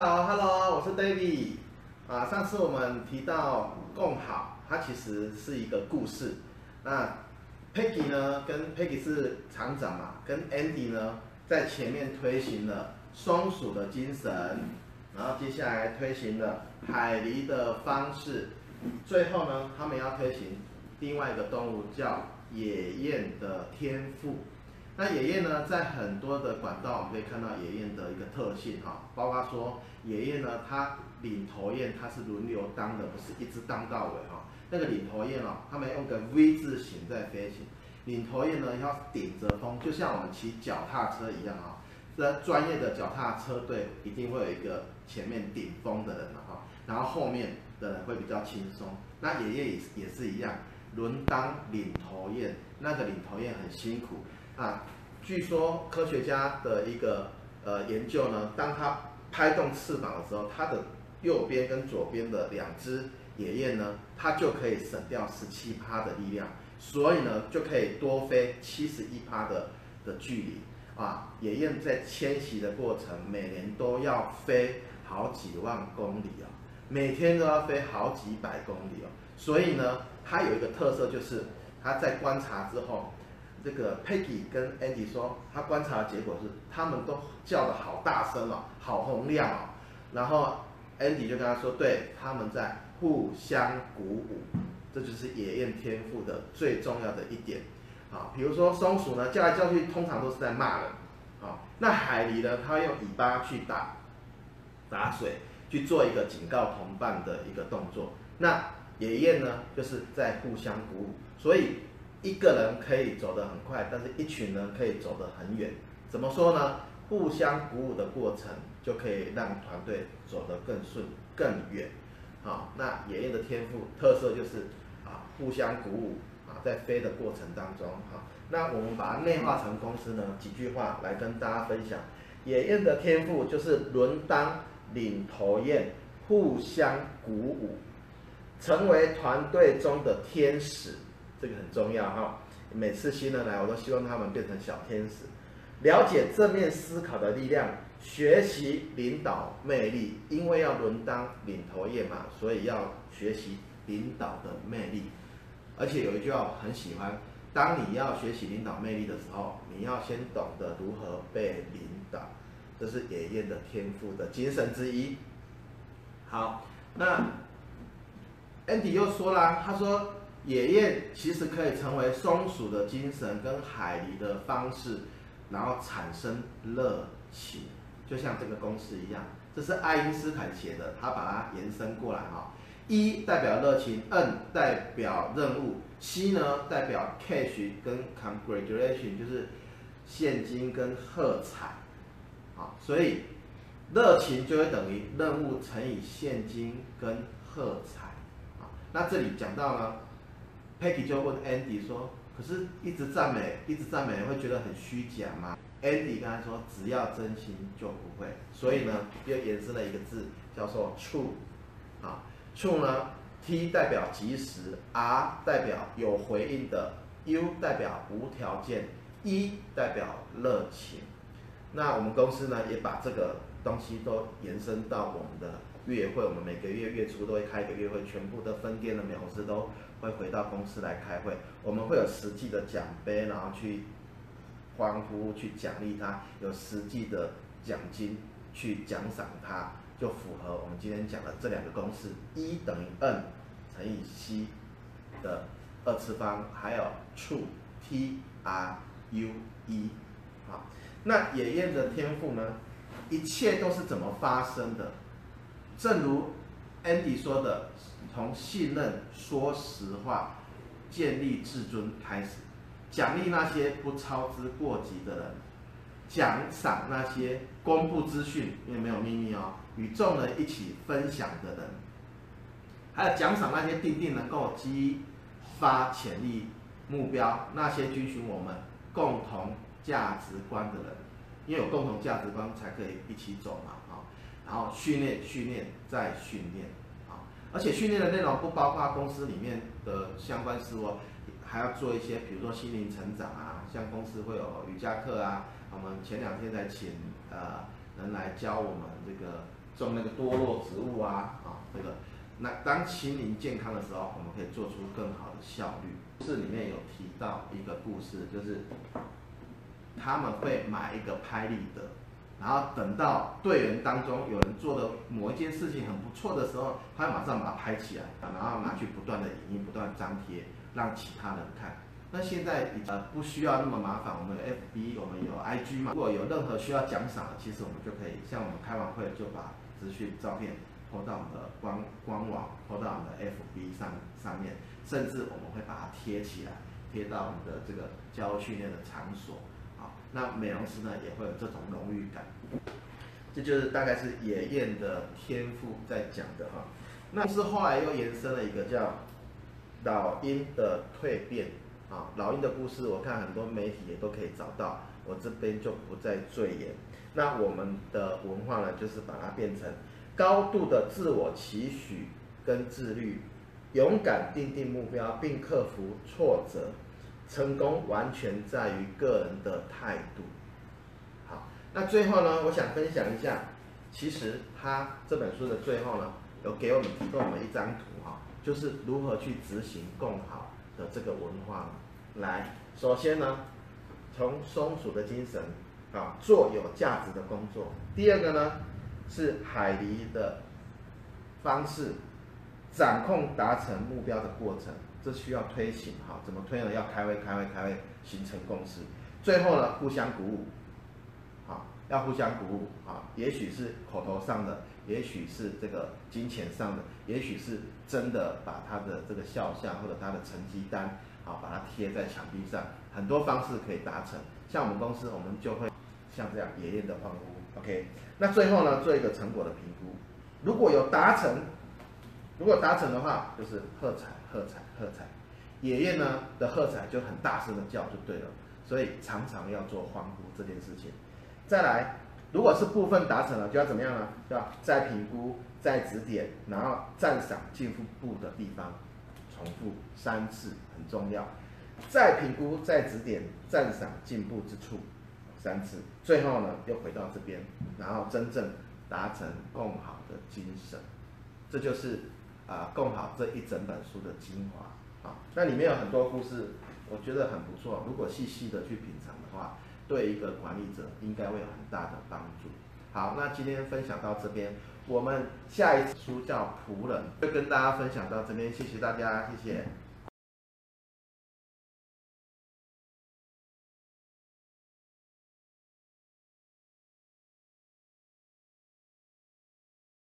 好，Hello，我是 David。啊，上次我们提到共好，它其实是一个故事。那 Peggy 呢，跟 Peggy 是厂长嘛，跟 Andy 呢在前面推行了松鼠的精神，然后接下来推行了海狸的方式，最后呢，他们要推行另外一个动物叫野雁的天赋。那野雁呢，在很多的管道，我们可以看到野雁的一个特性哈，包括说野雁呢，它领头雁它是轮流当的，不是一直当到尾哈。那个领头雁哦，他们用个 V 字形在飞行。领头雁呢，要顶着风，就像我们骑脚踏车一样哈。这专业的脚踏车队一定会有一个前面顶风的人哈，然后后面的人会比较轻松。那野雁也也是一样，轮当领头雁，那个领头雁很辛苦。啊，据说科学家的一个呃研究呢，当它拍动翅膀的时候，它的右边跟左边的两只野雁呢，它就可以省掉十七趴的力量，所以呢就可以多飞七十一趴的的距离啊。野雁在迁徙的过程，每年都要飞好几万公里啊，每天都要飞好几百公里哦。所以呢，它有一个特色就是，它在观察之后。这个 Peggy 跟 Andy 说，他观察的结果是，他们都叫得好大声哦，好洪亮哦。然后 Andy 就跟他说，对，他们在互相鼓舞，这就是野雁天赋的最重要的一点。啊，比如说松鼠呢，叫来叫去，通常都是在骂人。啊，那海狸呢，它用尾巴去打打水，去做一个警告同伴的一个动作。那野雁呢，就是在互相鼓舞，所以。一个人可以走得很快，但是一群人可以走得很远。怎么说呢？互相鼓舞的过程，就可以让团队走得更顺、更远。好，那野燕的天赋特色就是啊，互相鼓舞啊，在飞的过程当中，好，那我们把它内化成公司呢，几句话来跟大家分享。野雁的天赋就是轮当领头雁，互相鼓舞，成为团队中的天使。这个很重要哈，每次新人来，我都希望他们变成小天使，了解正面思考的力量，学习领导魅力。因为要轮当领头雁嘛，所以要学习领导的魅力。而且有一句话我很喜欢：当你要学习领导魅力的时候，你要先懂得如何被领导。这是爷爷的天赋的精神之一。好，那 Andy 又说了，他说。野雁其实可以成为松鼠的精神跟海狸的方式，然后产生热情，就像这个公式一样。这是爱因斯坦写的，他把它延伸过来哈。一代表热情，N 代表任务，C 呢代表 cash 跟 congratulation，就是现金跟喝彩。好，所以热情就会等于任务乘以现金跟喝彩。啊，那这里讲到呢。Peggy 就问 Andy 说：“可是，一直赞美，一直赞美，会觉得很虚假吗？”Andy 跟他说：“只要真心就不会。”所以呢，又延伸了一个字，叫做 “true”。啊，“true” 呢，T 代表及时，R 代表有回应的，U 代表无条件，E 代表热情。那我们公司呢，也把这个东西都延伸到我们的月会。我们每个月月初都会开一个月会，全部的分店的美容师都。会回到公司来开会，我们会有实际的奖杯，然后去欢呼、去奖励他，有实际的奖金去奖赏他，就符合我们今天讲的这两个公式一等于 N 乘以 C 的二次方，还有 True T R U E。好，那野雁的天赋呢？一切都是怎么发生的？正如 Andy 说的。从信任、说实话、建立自尊开始，奖励那些不操之过急的人，奖赏那些公布资讯，因为没有秘密哦，与众人一起分享的人，还有奖赏那些定定能够激发潜力目标，那些遵循我们共同价值观的人，因为有共同价值观才可以一起走嘛，啊，然后训练、训练再训练。啊而且训练的内容不包括公司里面的相关事务，还要做一些，比如说心灵成长啊，像公司会有瑜伽课啊。我们前两天才请呃人来教我们这个种那个多肉植物啊啊这个。那当心灵健康的时候，我们可以做出更好的效率。故事里面有提到一个故事，就是他们会买一个拍立得，然后等到队员当中有人做的某一件事情很不错的时候，他马上把它拍起来，然后拿去不断的影印、不断张贴，让其他人看。那现在呃不需要那么麻烦，我们有 FB，我们有 IG 嘛。如果有任何需要奖赏的，其实我们就可以像我们开完会就把资讯照片。拖到我们的官官网，拖到我们的 FB 上上面，甚至我们会把它贴起来，贴到我们的这个教训练的场所。那美容师呢也会有这种荣誉感。这就是大概是野雁的天赋在讲的哈。那是后来又延伸了一个叫老鹰的蜕变啊，老鹰的故事，我看很多媒体也都可以找到，我这边就不再赘言。那我们的文化呢，就是把它变成。高度的自我期许跟自律，勇敢定定目标并克服挫折，成功完全在于个人的态度。好，那最后呢，我想分享一下，其实他这本书的最后呢，有给我们提供我们一张图哈，就是如何去执行共好的这个文化。来，首先呢，从松鼠的精神啊，做有价值的工作。第二个呢。是海狸的方式，掌控达成目标的过程，这需要推行哈，怎么推呢？要开会，开会，开会，形成共识。最后呢，互相鼓舞，好，要互相鼓舞啊。也许是口头上的，也许是这个金钱上的，也许是真的把他的这个肖像或者他的成绩单，好，把它贴在墙壁上，很多方式可以达成。像我们公司，我们就会像这样野雁的欢呼。OK，那最后呢，做一个成果的评估，如果有达成，如果达成的话，就是喝彩喝彩喝彩，野雁呢的喝彩就很大声的叫就对了，所以常常要做欢呼这件事情。再来，如果是部分达成了，就要怎么样呢？就要再评估、再指点，然后赞赏进步的地方，重复三次很重要。再评估、再指点、赞赏进步之处。三次，最后呢又回到这边，然后真正达成共好的精神，这就是啊共好这一整本书的精华啊。那里面有很多故事，我觉得很不错。如果细细的去品尝的话，对一个管理者应该会有很大的帮助。好，那今天分享到这边，我们下一次书叫仆人，就跟大家分享到这边，谢谢大家，谢谢。